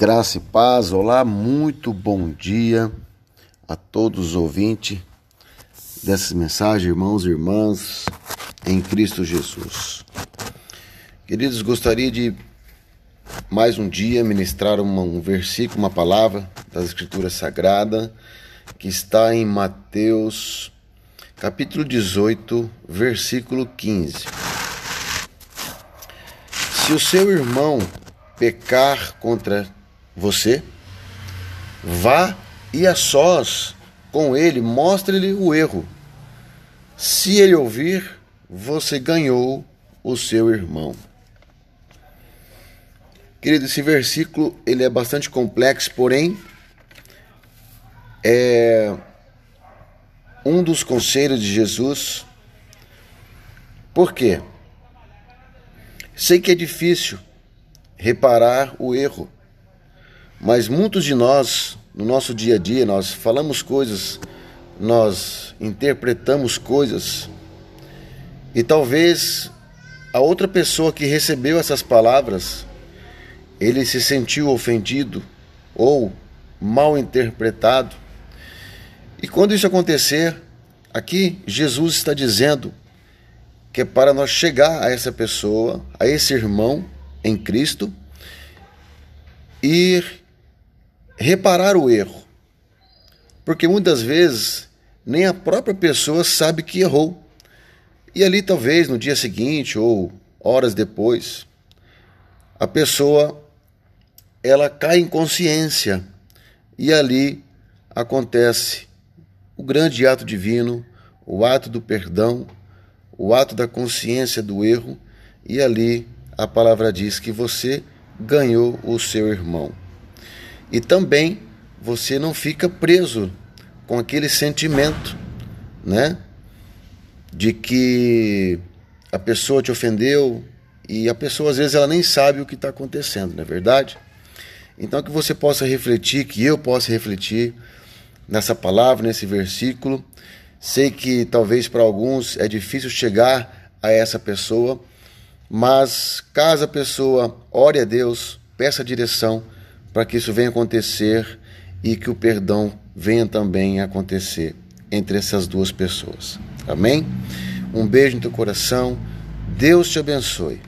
Graça e paz, olá, muito bom dia a todos os ouvintes dessas mensagens, irmãos e irmãs em Cristo Jesus. Queridos, gostaria de mais um dia ministrar uma, um versículo, uma palavra da Escritura Sagrada que está em Mateus capítulo 18, versículo 15. Se o seu irmão pecar contra você, vá e a sós com ele, mostre-lhe o erro. Se ele ouvir, você ganhou o seu irmão. Querido, esse versículo ele é bastante complexo, porém é um dos conselhos de Jesus. Por quê? Sei que é difícil reparar o erro, mas muitos de nós, no nosso dia a dia, nós falamos coisas, nós interpretamos coisas, e talvez a outra pessoa que recebeu essas palavras, ele se sentiu ofendido ou mal interpretado. E quando isso acontecer, aqui Jesus está dizendo que é para nós chegar a essa pessoa, a esse irmão em Cristo, e reparar o erro. Porque muitas vezes nem a própria pessoa sabe que errou. E ali, talvez no dia seguinte ou horas depois, a pessoa ela cai em consciência e ali acontece o grande ato divino, o ato do perdão, o ato da consciência do erro, e ali a palavra diz que você ganhou o seu irmão. E também você não fica preso com aquele sentimento, né? De que a pessoa te ofendeu e a pessoa às vezes ela nem sabe o que está acontecendo, não é verdade? Então que você possa refletir, que eu possa refletir nessa palavra, nesse versículo. Sei que talvez para alguns é difícil chegar a essa pessoa, mas caso a pessoa ore a Deus, peça direção, para que isso venha acontecer e que o perdão venha também acontecer entre essas duas pessoas. Amém? Um beijo no teu coração. Deus te abençoe.